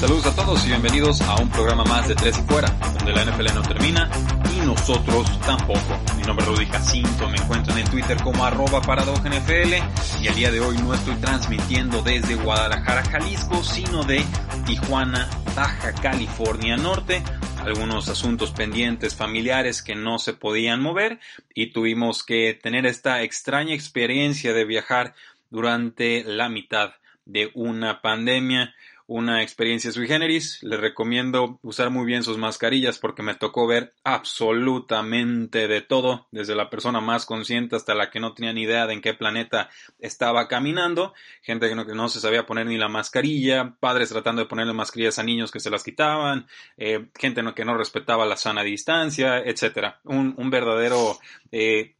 Saludos a todos y bienvenidos a un programa más de Tres y Fuera, donde la NFL no termina y nosotros tampoco. Mi nombre es Rudy Jacinto, me encuentran en Twitter como arroba NFL y el día de hoy no estoy transmitiendo desde Guadalajara, Jalisco, sino de Tijuana, Baja California Norte. Algunos asuntos pendientes familiares que no se podían mover y tuvimos que tener esta extraña experiencia de viajar durante la mitad de una pandemia una experiencia sui generis. Les recomiendo usar muy bien sus mascarillas porque me tocó ver absolutamente de todo, desde la persona más consciente hasta la que no tenía ni idea de en qué planeta estaba caminando, gente que no, que no se sabía poner ni la mascarilla, padres tratando de ponerle mascarillas a niños que se las quitaban, eh, gente que no respetaba la sana distancia, etcétera. Un, un verdadero eh,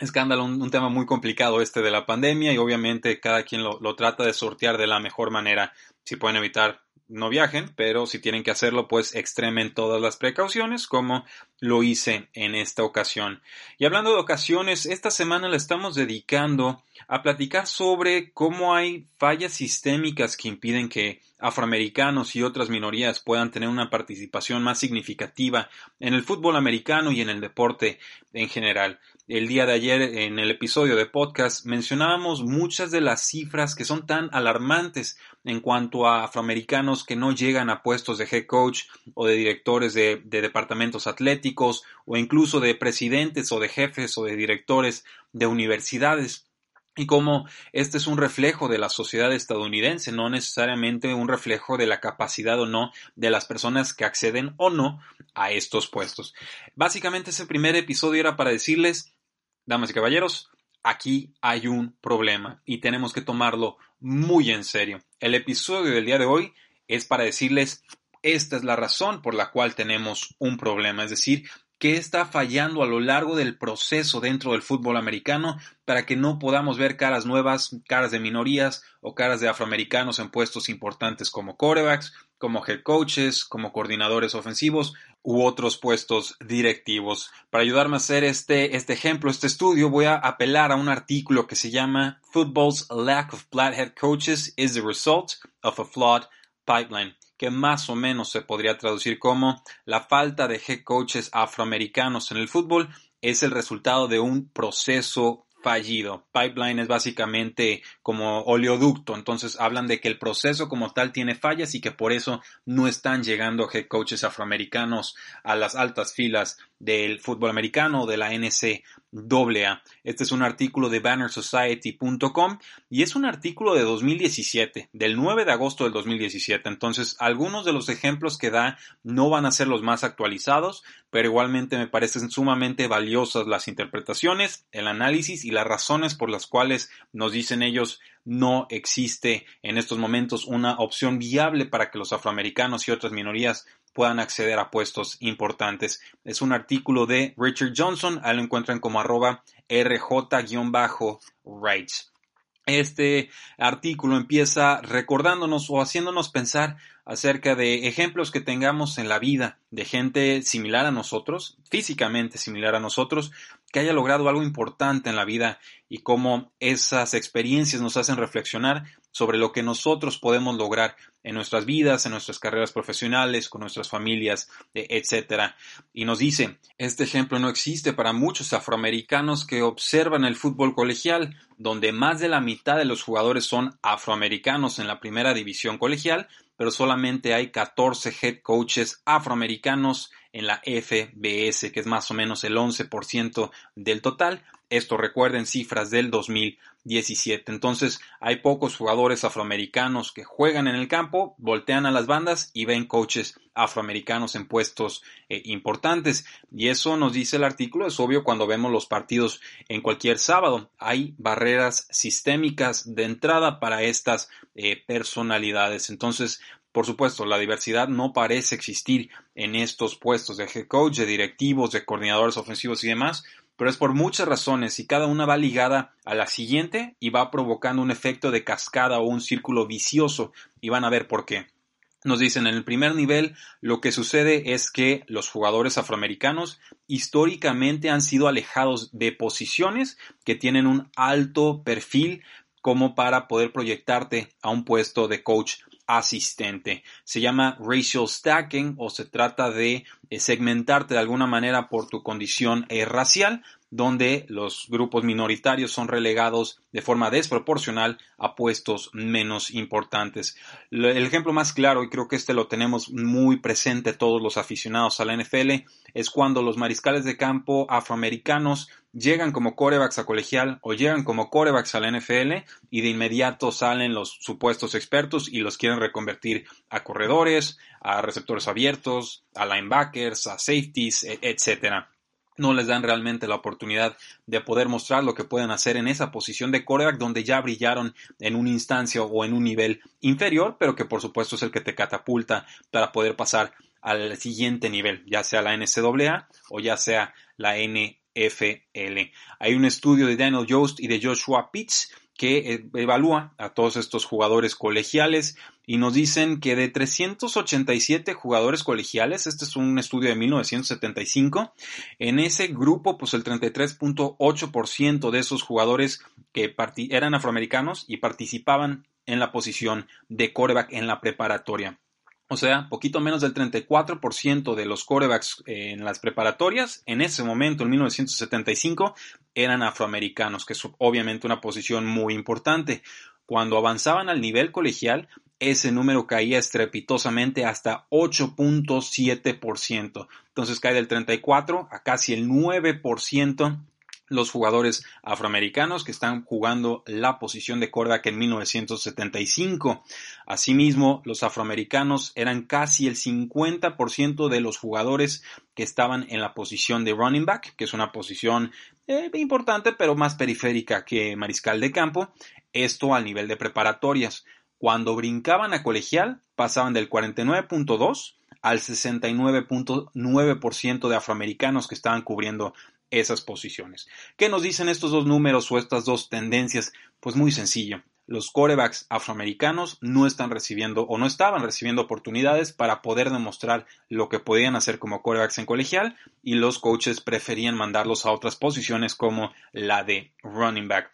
escándalo, un, tema muy complicado este de la pandemia y obviamente cada quien lo, lo, trata de sortear de la mejor manera. Si pueden evitar, no viajen, pero si tienen que hacerlo, pues extremen todas las precauciones, como lo hice en esta ocasión. Y hablando de ocasiones, esta semana la estamos dedicando a platicar sobre cómo hay fallas sistémicas que impiden que afroamericanos y otras minorías puedan tener una participación más significativa en el fútbol americano y en el deporte en general. El día de ayer en el episodio de podcast mencionábamos muchas de las cifras que son tan alarmantes en cuanto a afroamericanos que no llegan a puestos de head coach o de directores de, de departamentos atléticos o incluso de presidentes o de jefes o de directores de universidades y cómo este es un reflejo de la sociedad estadounidense, no necesariamente un reflejo de la capacidad o no de las personas que acceden o no a estos puestos. Básicamente ese primer episodio era para decirles, damas y caballeros, aquí hay un problema y tenemos que tomarlo muy en serio. El episodio del día de hoy es para decirles, esta es la razón por la cual tenemos un problema, es decir, qué está fallando a lo largo del proceso dentro del fútbol americano para que no podamos ver caras nuevas, caras de minorías o caras de afroamericanos en puestos importantes como corebacks, como head coaches, como coordinadores ofensivos u otros puestos directivos. Para ayudarme a hacer este, este ejemplo, este estudio, voy a apelar a un artículo que se llama Football's Lack of Black Head Coaches is the Result of a Flawed Pipeline que más o menos se podría traducir como la falta de head coaches afroamericanos en el fútbol es el resultado de un proceso fallido. Pipeline es básicamente como oleoducto, entonces hablan de que el proceso como tal tiene fallas y que por eso no están llegando head coaches afroamericanos a las altas filas del fútbol americano o de la NCAA. Este es un artículo de bannersociety.com y es un artículo de 2017, del 9 de agosto del 2017. Entonces, algunos de los ejemplos que da no van a ser los más actualizados, pero igualmente me parecen sumamente valiosas las interpretaciones, el análisis y las razones por las cuales nos dicen ellos no existe en estos momentos una opción viable para que los afroamericanos y otras minorías puedan acceder a puestos importantes. Es un artículo de Richard Johnson, ahí lo encuentran como arroba rj-rights. Este artículo empieza recordándonos o haciéndonos pensar acerca de ejemplos que tengamos en la vida de gente similar a nosotros, físicamente similar a nosotros, que haya logrado algo importante en la vida y cómo esas experiencias nos hacen reflexionar sobre lo que nosotros podemos lograr en nuestras vidas, en nuestras carreras profesionales, con nuestras familias, e, etc. Y nos dice, este ejemplo no existe para muchos afroamericanos que observan el fútbol colegial, donde más de la mitad de los jugadores son afroamericanos en la primera división colegial, pero solamente hay 14 head coaches afroamericanos en la FBS, que es más o menos el 11% del total, Esto recuerden cifras del 2017. Entonces hay pocos jugadores afroamericanos que juegan en el campo, voltean a las bandas y ven coaches afroamericanos en puestos eh, importantes. Y eso nos dice el artículo, es obvio cuando vemos los partidos en cualquier sábado. Hay barreras sistémicas de entrada para estas eh, personalidades. Entonces, por supuesto, la diversidad no parece existir en estos puestos de head coach, de directivos, de coordinadores ofensivos y demás, pero es por muchas razones y cada una va ligada a la siguiente y va provocando un efecto de cascada o un círculo vicioso y van a ver por qué. Nos dicen en el primer nivel lo que sucede es que los jugadores afroamericanos históricamente han sido alejados de posiciones que tienen un alto perfil como para poder proyectarte a un puesto de coach asistente. Se llama racial stacking o se trata de eh, segmentarte de alguna manera por tu condición eh, racial, donde los grupos minoritarios son relegados de forma desproporcional a puestos menos importantes. El ejemplo más claro, y creo que este lo tenemos muy presente todos los aficionados a la NFL, es cuando los mariscales de campo afroamericanos llegan como corebacks a colegial o llegan como corebacks a la NFL y de inmediato salen los supuestos expertos y los quieren reconvertir a corredores, a receptores abiertos, a linebackers, a safeties, e, etcétera no les dan realmente la oportunidad de poder mostrar lo que pueden hacer en esa posición de coreback donde ya brillaron en una instancia o en un nivel inferior, pero que por supuesto es el que te catapulta para poder pasar al siguiente nivel, ya sea la NCAA o ya sea la NFL. Hay un estudio de Daniel Jost y de Joshua Pitts que eh, evalúa a todos estos jugadores colegiales y nos dicen que de 387 jugadores colegiales, este es un estudio de 1975, en ese grupo pues el 33.8% de esos jugadores que eran afroamericanos y participaban en la posición de coreback en la preparatoria. O sea, poquito menos del 34% de los corebacks en las preparatorias, en ese momento, en 1975, eran afroamericanos, que es obviamente una posición muy importante. Cuando avanzaban al nivel colegial, ese número caía estrepitosamente hasta 8.7%. Entonces cae del 34 a casi el 9% los jugadores afroamericanos que están jugando la posición de quarterback en 1975. Asimismo, los afroamericanos eran casi el 50% de los jugadores que estaban en la posición de running back, que es una posición eh, importante pero más periférica que mariscal de campo, esto al nivel de preparatorias. Cuando brincaban a colegial, pasaban del 49.2 al 69.9% de afroamericanos que estaban cubriendo esas posiciones. ¿Qué nos dicen estos dos números o estas dos tendencias? Pues muy sencillo. Los corebacks afroamericanos no están recibiendo o no estaban recibiendo oportunidades para poder demostrar lo que podían hacer como corebacks en colegial y los coaches preferían mandarlos a otras posiciones como la de running back.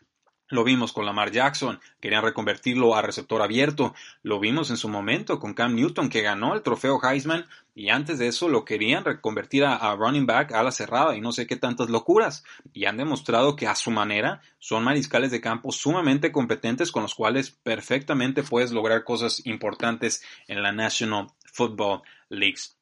Lo vimos con Lamar Jackson, querían reconvertirlo a receptor abierto. Lo vimos en su momento con Cam Newton, que ganó el trofeo Heisman, y antes de eso lo querían reconvertir a, running back a la cerrada y no sé qué tantas locuras. Y han demostrado que a su manera son mariscales de campo sumamente competentes con los cuales perfectamente puedes lograr cosas importantes en la National Football League.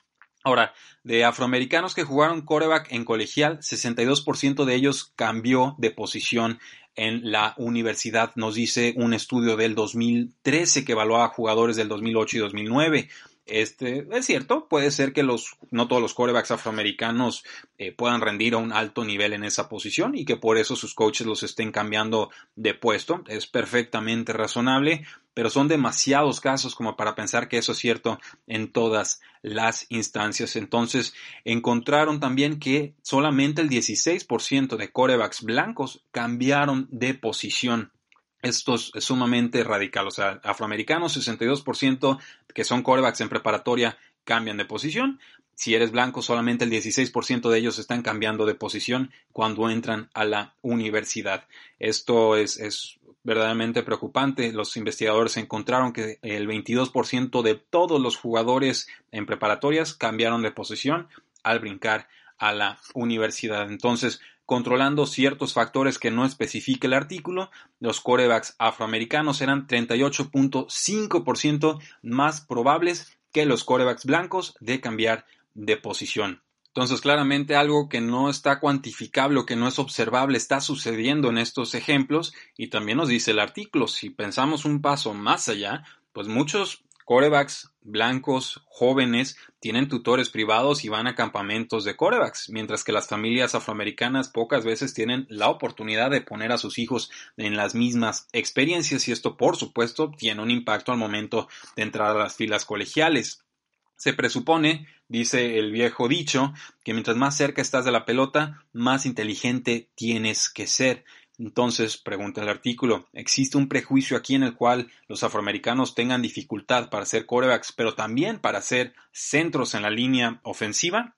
Ahora, de afroamericanos que jugaron coreback en colegial, 62% de ellos cambió de posición en la universidad, nos dice un estudio del 2013 que evaluaba jugadores del 2008 y 2009. Este, es cierto, puede ser que los, no todos los corebacks afroamericanos eh, puedan rendir a un alto nivel en esa posición y que por eso sus coaches los estén cambiando de puesto. Es perfectamente razonable, pero son demasiados casos como para pensar que eso es cierto en todas las instancias. Entonces, encontraron también que solamente el 16% de corebacks blancos cambiaron de posición esto es sumamente radical. O sea, afroamericanos, 62% que son corebacks en preparatoria cambian de posición. Si eres blanco, solamente el 16% de ellos están cambiando de posición cuando entran a la universidad. Esto es, es verdaderamente preocupante. Los investigadores encontraron que el 22% de todos los jugadores en preparatorias cambiaron de posición al brincar a la universidad. Entonces, controlando ciertos factores que no especifica el artículo, los corebacks afroamericanos eran 38.5% más probables que los corebacks blancos de cambiar de posición. Entonces, claramente algo que no está cuantificable o que no es observable está sucediendo en estos ejemplos y también nos dice el artículo, si pensamos un paso más allá, pues muchos corebacks blancos jóvenes tienen tutores privados y van a campamentos de corebacks, mientras que las familias afroamericanas pocas veces tienen la oportunidad de poner a sus hijos en las mismas experiencias y esto por supuesto tiene un impacto al momento de entrar a las filas colegiales. Se presupone, dice el viejo dicho, que mientras más cerca estás de la pelota, más inteligente tienes que ser. Entonces, pregunta el artículo, ¿existe un prejuicio aquí en el cual los afroamericanos tengan dificultad para ser corebacks, pero también para ser centros en la línea ofensiva?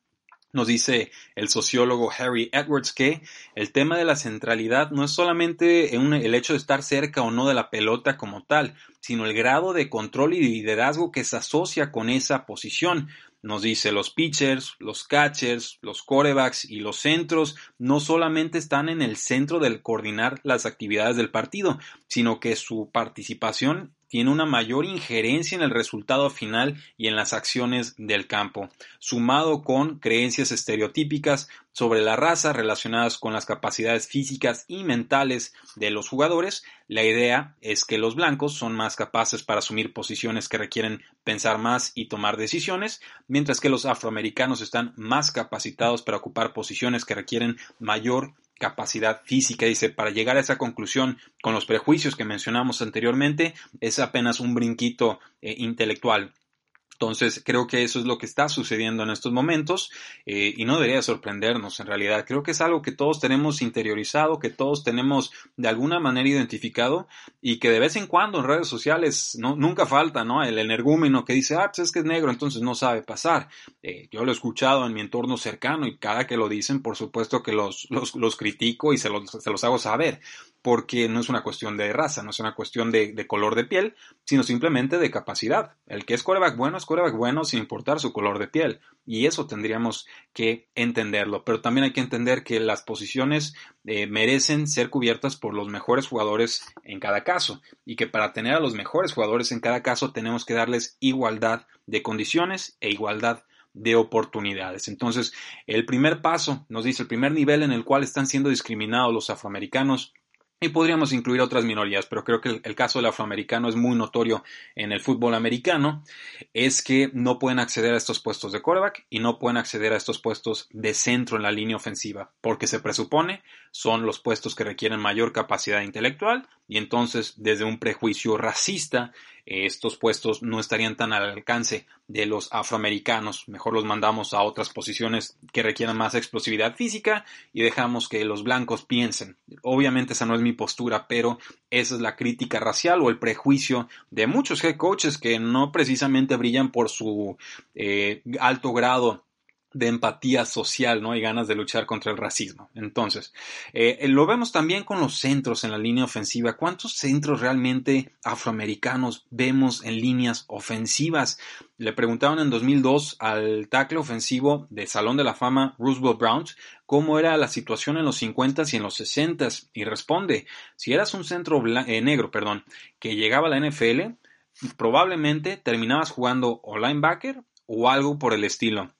Nos dice el sociólogo Harry Edwards que el tema de la centralidad no es solamente el hecho de estar cerca o no de la pelota como tal, sino el grado de control y liderazgo que se asocia con esa posición. Nos dice los pitchers, los catchers, los corebacks y los centros no solamente están en el centro del coordinar las actividades del partido, sino que su participación tiene una mayor injerencia en el resultado final y en las acciones del campo, sumado con creencias estereotípicas sobre la raza relacionadas con las capacidades físicas y mentales de los jugadores, la idea es que los blancos son más capaces para asumir posiciones que requieren pensar más y tomar decisiones, mientras que los afroamericanos están más capacitados para ocupar posiciones que requieren mayor capacidad física. Dice, para llegar a esa conclusión con los prejuicios que mencionamos anteriormente, es apenas un brinquito eh, intelectual. Entonces, creo que eso es lo que está sucediendo en estos momentos eh, y no debería sorprendernos en realidad. Creo que es algo que todos tenemos interiorizado, que todos tenemos de alguna manera identificado y que de vez en cuando en redes sociales no, nunca falta, ¿no? El energúmeno que dice, ah, pues es que es negro, entonces no sabe pasar. Eh, yo lo he escuchado en mi entorno cercano y cada que lo dicen, por supuesto que los, los, los critico y se los, se los hago saber porque no es una cuestión de raza, no es una cuestión de, color de piel, sino simplemente de capacidad. El que es coreback bueno es coreback bueno sin importar su color de piel. Y eso tendríamos que entenderlo. Pero también hay que entender que las posiciones eh, merecen ser cubiertas por los mejores jugadores en cada caso. Y que para tener a los mejores jugadores en cada caso tenemos que darles igualdad de condiciones e igualdad de oportunidades. Entonces, el primer paso, nos dice, el primer nivel en el cual están siendo discriminados los afroamericanos y podríamos incluir otras minorías, pero creo que el, caso del afroamericano es muy notorio en el fútbol americano, es que no pueden acceder a estos puestos de quarterback y no pueden acceder a estos puestos de centro en la línea ofensiva, porque se presupone son los puestos que requieren mayor capacidad intelectual y entonces desde un prejuicio racista estos puestos no estarían tan al alcance de los afroamericanos. Mejor los mandamos a otras posiciones que requieran más explosividad física y dejamos que los blancos piensen. Obviamente esa no es mi postura, pero esa es la crítica racial o el prejuicio de muchos head coaches que no precisamente brillan por su eh, alto grado de empatía social, ¿no? Y ganas de luchar contra el racismo. Entonces, eh, lo vemos también con los centros en la línea ofensiva. ¿Cuántos centros realmente afroamericanos vemos en líneas ofensivas? Le preguntaron en 2002 al tackle ofensivo de Salón de la Fama Roosevelt Browns cómo era la situación en los 50s y en los 60s y responde, si eras un centro eh, negro, perdón, que llegaba a la NFL, probablemente terminabas jugando o linebacker o algo por el estilo.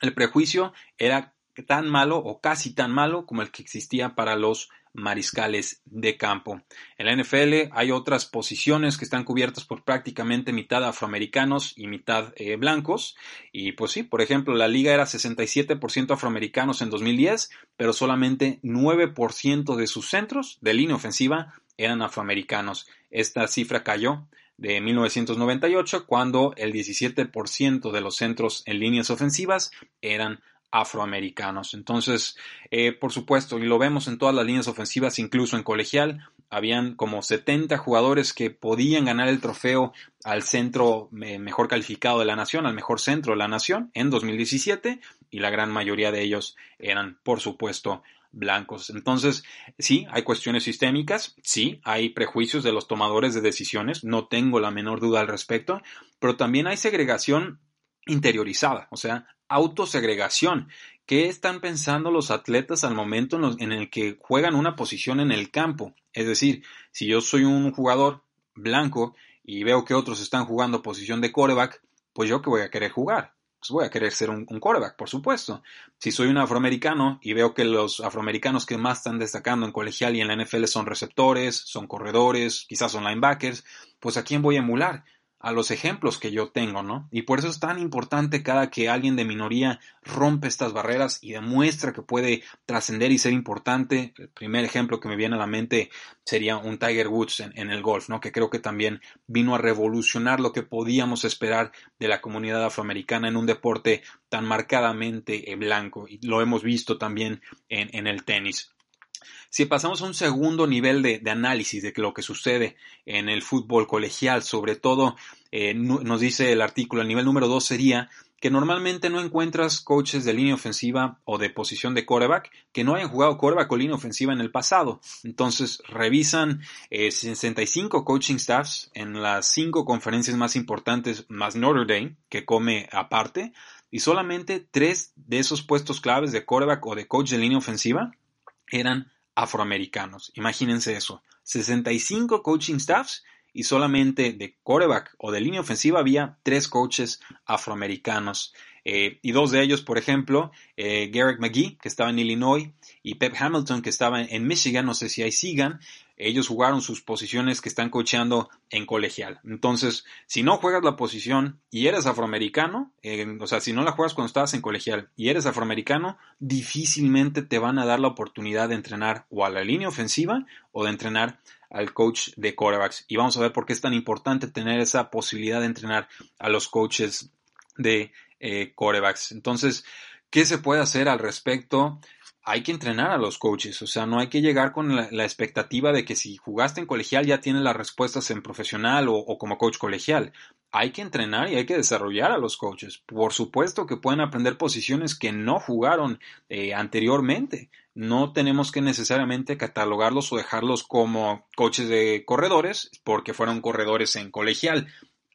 El prejuicio era tan malo o casi tan malo como el que existía para los mariscales de campo. En la NFL hay otras posiciones que están cubiertas por prácticamente mitad afroamericanos y mitad eh, blancos. Y pues sí, por ejemplo, la liga era 67% afroamericanos en 2010, pero solamente 9% de sus centros de línea ofensiva eran afroamericanos. Esta cifra cayó de 1998, cuando el 17% de los centros en líneas ofensivas eran afroamericanos. Entonces, eh, por supuesto, y lo vemos en todas las líneas ofensivas, incluso en colegial, habían como 70 jugadores que podían ganar el trofeo al centro mejor calificado de la nación, al mejor centro de la nación en 2017, y la gran mayoría de ellos eran, por supuesto, blancos. Entonces, sí, hay cuestiones sistémicas, sí, hay prejuicios de los tomadores de decisiones, no tengo la menor duda al respecto, pero también hay segregación interiorizada, o sea, autosegregación. ¿Qué están pensando los atletas al momento en, el que juegan una posición en el campo? Es decir, si yo soy un jugador blanco y veo que otros están jugando posición de coreback, pues yo que voy a querer jugar. Pues voy a querer ser un, un quarterback, por supuesto. Si soy un afroamericano y veo que los afroamericanos que más están destacando en colegial y en la NFL son receptores, son corredores, quizás son linebackers, pues a quién voy a emular a los ejemplos que yo tengo, ¿no? Y por eso es tan importante cada que alguien de minoría rompe estas barreras y demuestra que puede trascender y ser importante. El primer ejemplo que me viene a la mente sería un Tiger Woods en, el golf, ¿no? Que creo que también vino a revolucionar lo que podíamos esperar de la comunidad afroamericana en un deporte tan marcadamente blanco. Y lo hemos visto también en, en el tenis. Si pasamos a un segundo nivel de, análisis de lo que sucede en el fútbol colegial, sobre todo eh, nos dice el artículo, el nivel número dos sería que normalmente no encuentras coaches de línea ofensiva o de posición de quarterback que no hayan jugado quarterback o línea ofensiva en el pasado. Entonces revisan 65 eh, coaching staffs en las cinco conferencias más importantes, más Notre Dame, que come aparte, y solamente tres de esos puestos claves de quarterback o de coach de línea ofensiva eran afroamericanos. Imagínense eso. 65 coaching staffs y solamente de quarterback o de línea ofensiva había tres coaches afroamericanos. Eh, y dos de ellos, por ejemplo, eh, Garrett McGee, que estaba en Illinois, y Pep Hamilton, que estaba en Michigan, no sé si ahí sigan, ellos jugaron sus posiciones que están cocheando en colegial. Entonces, si no juegas la posición y eres afroamericano, o sea, si no la juegas cuando estabas en colegial y eres afroamericano, difícilmente te van a dar la oportunidad de entrenar o a la línea ofensiva o de entrenar al coach de quarterbacks. Y vamos a ver por qué es tan importante tener esa posibilidad de entrenar a los coaches de eh. Entonces, ¿qué se puede hacer al respecto? Hay que entrenar a los coaches, o sea, no hay que llegar con la, expectativa de que si jugaste en colegial ya tienes las respuestas en profesional o, como coach colegial. Hay que entrenar y hay que desarrollar a los coaches. Por supuesto que pueden aprender posiciones que no jugaron eh, anteriormente. No tenemos que necesariamente catalogarlos o dejarlos como coaches de corredores porque fueron corredores en colegial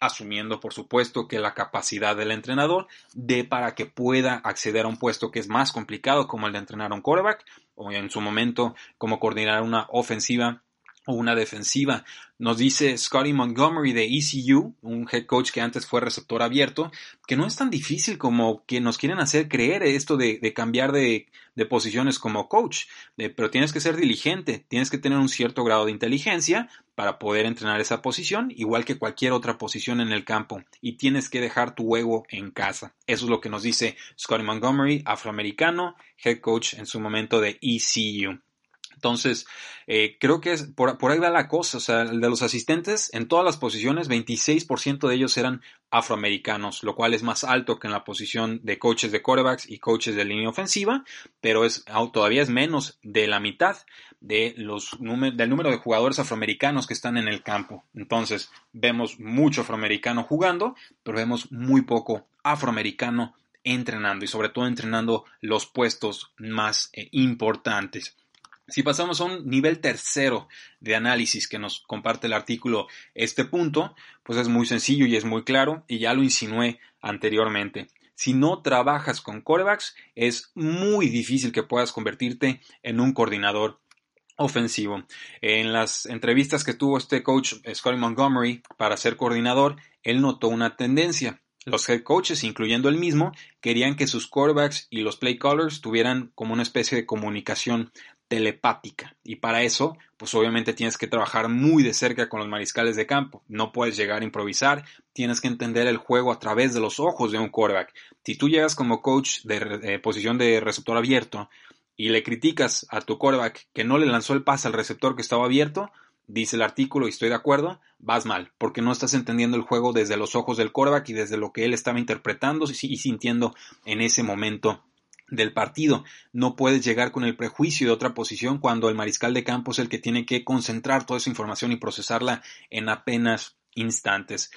asumiendo por supuesto que la capacidad del entrenador de para que pueda acceder a un puesto que es más complicado como el de entrenar a un quarterback o en su momento como coordinar una ofensiva o una defensiva. Nos dice Scotty Montgomery de ECU, un head coach que antes fue receptor abierto, que no es tan difícil como que nos quieren hacer creer esto de, cambiar de, posiciones como coach, pero tienes que ser diligente, tienes que tener un cierto grado de inteligencia para poder entrenar esa posición, igual que cualquier otra posición en el campo, y tienes que dejar tu ego en casa. Eso es lo que nos dice Scotty Montgomery, afroamericano, head coach en su momento de ECU. Entonces, eh, creo que es, por, ahí va la cosa. O sea, de los asistentes, en todas las posiciones, 26% de ellos eran afroamericanos, lo cual es más alto que en la posición de coaches de quarterbacks y coaches de línea ofensiva, pero es, todavía es menos de la mitad de los del número de jugadores afroamericanos que están en el campo. Entonces, vemos mucho afroamericano jugando, pero vemos muy poco afroamericano entrenando y sobre todo entrenando los puestos más eh, importantes. Si pasamos a un nivel tercero de análisis que nos comparte el artículo este punto, pues es muy sencillo y es muy claro y ya lo insinué anteriormente. Si no trabajas con corebacks, es muy difícil que puedas convertirte en un coordinador ofensivo. En las entrevistas que tuvo este coach Scotty Montgomery para ser coordinador, él notó una tendencia. Los head coaches, incluyendo él mismo, querían que sus quarterbacks y los play callers tuvieran como una especie de comunicación telepática. Y para eso, pues obviamente tienes que trabajar muy de cerca con los mariscales de campo. No puedes llegar a improvisar, tienes que entender el juego a través de los ojos de un quarterback. Si tú llegas como coach de posición de receptor abierto y le criticas a tu quarterback que no le lanzó el pase al receptor que estaba abierto, dice el artículo y estoy de acuerdo, vas mal, porque no estás entendiendo el juego desde los ojos del quarterback y desde lo que él estaba interpretando y sintiendo en ese momento del partido. No puedes llegar con el prejuicio de otra posición cuando el mariscal de campo es el que tiene que concentrar toda esa información y procesarla en apenas instantes.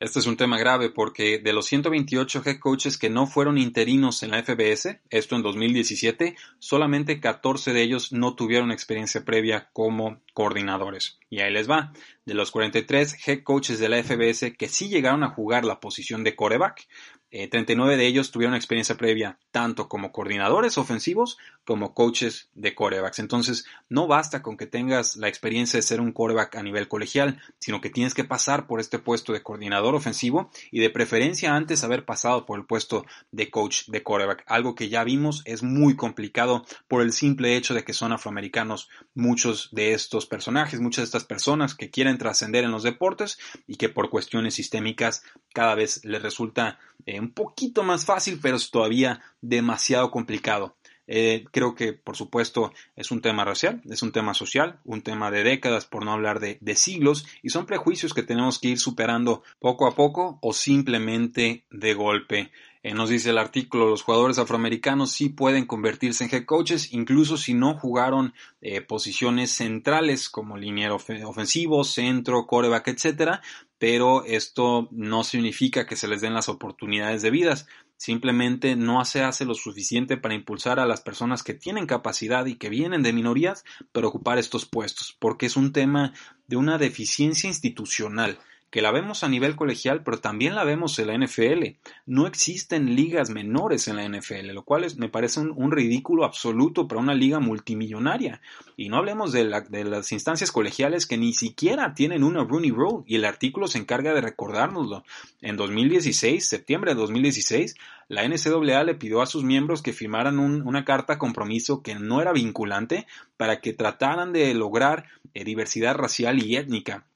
Este es un tema grave porque de los 128 head coaches que no fueron interinos en la FBS, esto en 2017, solamente 14 de ellos no tuvieron experiencia previa como coordinadores. Y ahí les va. De los 43 head coaches de la FBS que sí llegaron a jugar la posición de coreback, 39 de ellos tuvieron experiencia previa tanto como coordinadores ofensivos como coaches de corebacks. Entonces, no basta con que tengas la experiencia de ser un coreback a nivel colegial, sino que tienes que pasar por este puesto de coordinador ofensivo y de preferencia antes haber pasado por el puesto de coach de coreback. Algo que ya vimos es muy complicado por el simple hecho de que son afroamericanos muchos de estos personajes, muchas de estas personas que quieren trascender en los deportes y que por cuestiones sistémicas cada vez les resulta eh, un poquito más fácil, pero es todavía demasiado complicado. Eh, creo que, por supuesto, es un tema racial, es un tema social, un tema de décadas, por no hablar de, siglos, y son prejuicios que tenemos que ir superando poco a poco o simplemente de golpe. Eh, nos dice el artículo, los jugadores afroamericanos sí pueden convertirse en head coaches, incluso si no jugaron eh, posiciones centrales como liniero ofensivo, centro, coreback, etcétera, pero esto no significa que se les den las oportunidades debidas. Simplemente no se hace lo suficiente para impulsar a las personas que tienen capacidad y que vienen de minorías para ocupar estos puestos, porque es un tema de una deficiencia institucional que la vemos a nivel colegial, pero también la vemos en la NFL. No existen ligas menores en la NFL, lo cual me parece un, ridículo absoluto para una liga multimillonaria. Y no hablemos de, las instancias colegiales que ni siquiera tienen una Rooney Rule, y el artículo se encarga de recordárnoslo. En 2016, septiembre de 2016, la NCAA le pidió a sus miembros que firmaran una carta compromiso que no era vinculante para que trataran de lograr eh, diversidad racial y étnica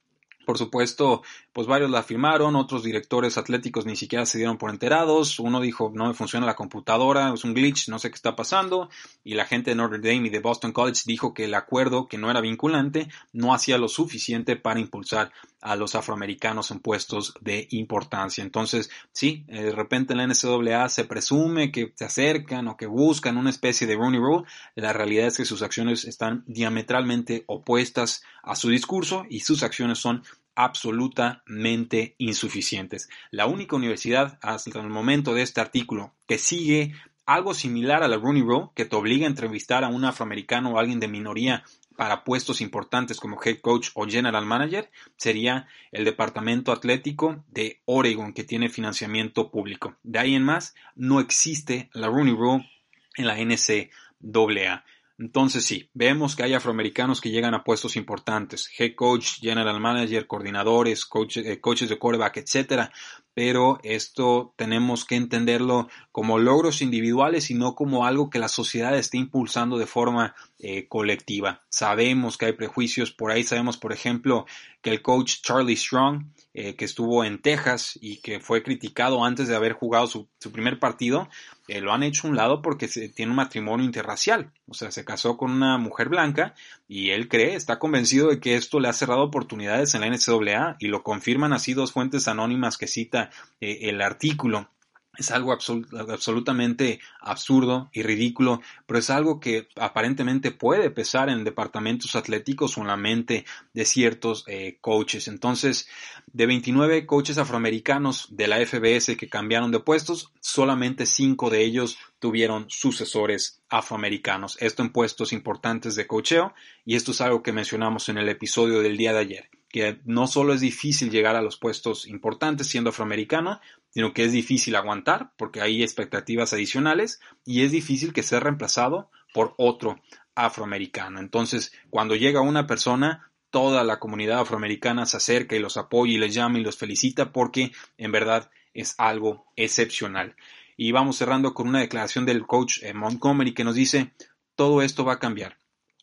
por supuesto, pues varios la firmaron, otros directores atléticos ni siquiera se dieron por enterados, uno dijo no me funciona la computadora, es un glitch, no sé qué está pasando, y la gente de Notre Dame y de Boston College dijo que el acuerdo, que no era vinculante, no hacía lo suficiente para impulsar a los afroamericanos en puestos de importancia. Entonces, sí, de repente en la NCAA se presume que se acercan o que buscan una especie de Rooney Rule, la realidad es que sus acciones están diametralmente opuestas a su discurso y sus acciones son absolutamente insuficientes. La única universidad hasta el momento de este artículo que sigue algo similar a la Rooney Rule, que te obliga a entrevistar a un afroamericano o alguien de minoría para puestos importantes como head coach o general manager, sería el departamento atlético de Oregon, que tiene financiamiento público. De ahí en más, no existe la Rooney Rule en la NCAA. Entonces sí, vemos que hay afroamericanos que llegan a puestos importantes, head coach, general manager, coordinadores, eh, coaches de quarterback, etcétera, pero esto tenemos que entenderlo como logros individuales y no como algo que la sociedad esté impulsando de forma eh, colectiva. Sabemos que hay prejuicios, por ahí sabemos, por ejemplo, que el coach Charlie Strong, eh, que estuvo en Texas y que fue criticado antes de haber jugado su, primer partido, eh, lo han hecho a un lado porque tiene un matrimonio interracial, o sea, se casó con una mujer blanca y él cree, está convencido de que esto le ha cerrado oportunidades en la NCAA y lo confirman así dos fuentes anónimas que cita eh, el artículo. Es algo absolutamente absurdo y ridículo, pero es algo que aparentemente puede pesar en departamentos atléticos o en la mente de ciertos eh, coaches. Entonces, de 29 coaches afroamericanos de la FBS que cambiaron de puestos, solamente 5 de ellos tuvieron sucesores afroamericanos. Esto en puestos importantes de coacheo y esto es algo que mencionamos en el episodio del día de ayer que no solo es difícil llegar a los puestos importantes siendo afroamericano, sino que es difícil aguantar porque hay expectativas adicionales y es difícil que sea reemplazado por otro afroamericano. Entonces, cuando llega una persona, toda la comunidad afroamericana se acerca y los apoya y les llama y los felicita porque en verdad es algo excepcional. Y vamos cerrando con una declaración del coach eh, Montgomery que nos dice, todo esto va a cambiar.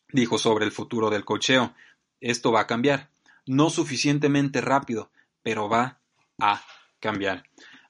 Dijo sobre el futuro del cocheo, esto va a cambiar no suficientemente rápido, pero va a cambiar.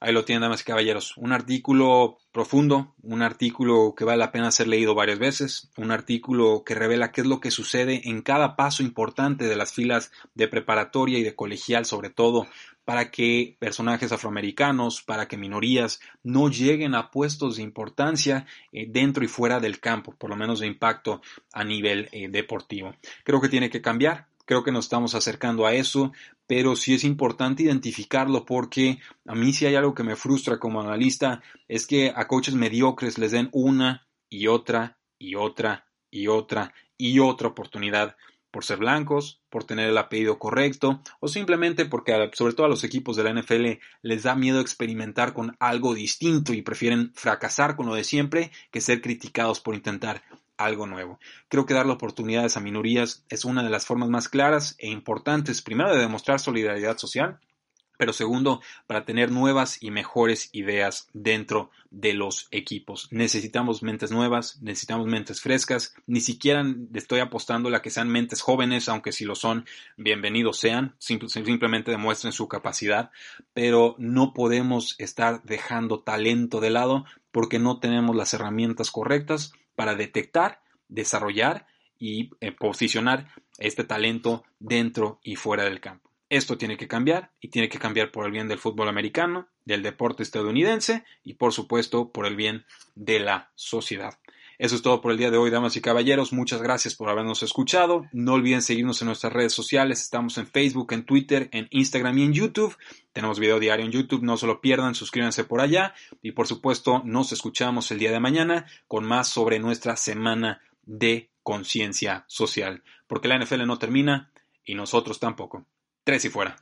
Ahí lo tienen, damas y caballeros. Un artículo profundo, un artículo que vale la pena ser leído varias veces, un artículo que revela qué es lo que sucede en cada paso importante de las filas de preparatoria y de colegial, sobre todo, para que personajes afroamericanos, para que minorías no lleguen a puestos de importancia eh, dentro y fuera del campo, por lo menos de impacto a nivel eh, deportivo. Creo que tiene que cambiar, creo que nos estamos acercando a eso, pero sí es importante identificarlo porque a mí si hay algo que me frustra como analista es que a coaches mediocres les den una y otra y otra y otra y otra oportunidad por ser blancos, por tener el apellido correcto o simplemente porque sobre todo a los equipos de la NFL les da miedo experimentar con algo distinto y prefieren fracasar con lo de siempre que ser criticados por intentar algo nuevo. Creo que darle oportunidades a minorías es una de las formas más claras e importantes, primero, de demostrar solidaridad social pero segundo, para tener nuevas y mejores ideas dentro de los equipos. Necesitamos mentes nuevas, necesitamos mentes frescas, ni siquiera estoy apostando a que sean mentes jóvenes, aunque si lo son, bienvenidos sean, simplemente demuestren su capacidad, pero no podemos estar dejando talento de lado porque no tenemos las herramientas correctas para detectar, desarrollar y eh, posicionar este talento dentro y fuera del campo. Esto tiene que cambiar y tiene que cambiar por el bien del fútbol americano, del deporte estadounidense y por supuesto por el bien de la sociedad. Eso es todo por el día de hoy, damas y caballeros. Muchas gracias por habernos escuchado. No olviden seguirnos en nuestras redes sociales. Estamos en Facebook, en Twitter, en Instagram y en YouTube. Tenemos video diario en YouTube. No se lo pierdan. Suscríbanse por allá. Y por supuesto, nos escuchamos el día de mañana con más sobre nuestra semana de conciencia social. Porque la NFL no termina y nosotros tampoco. Tres y fuera.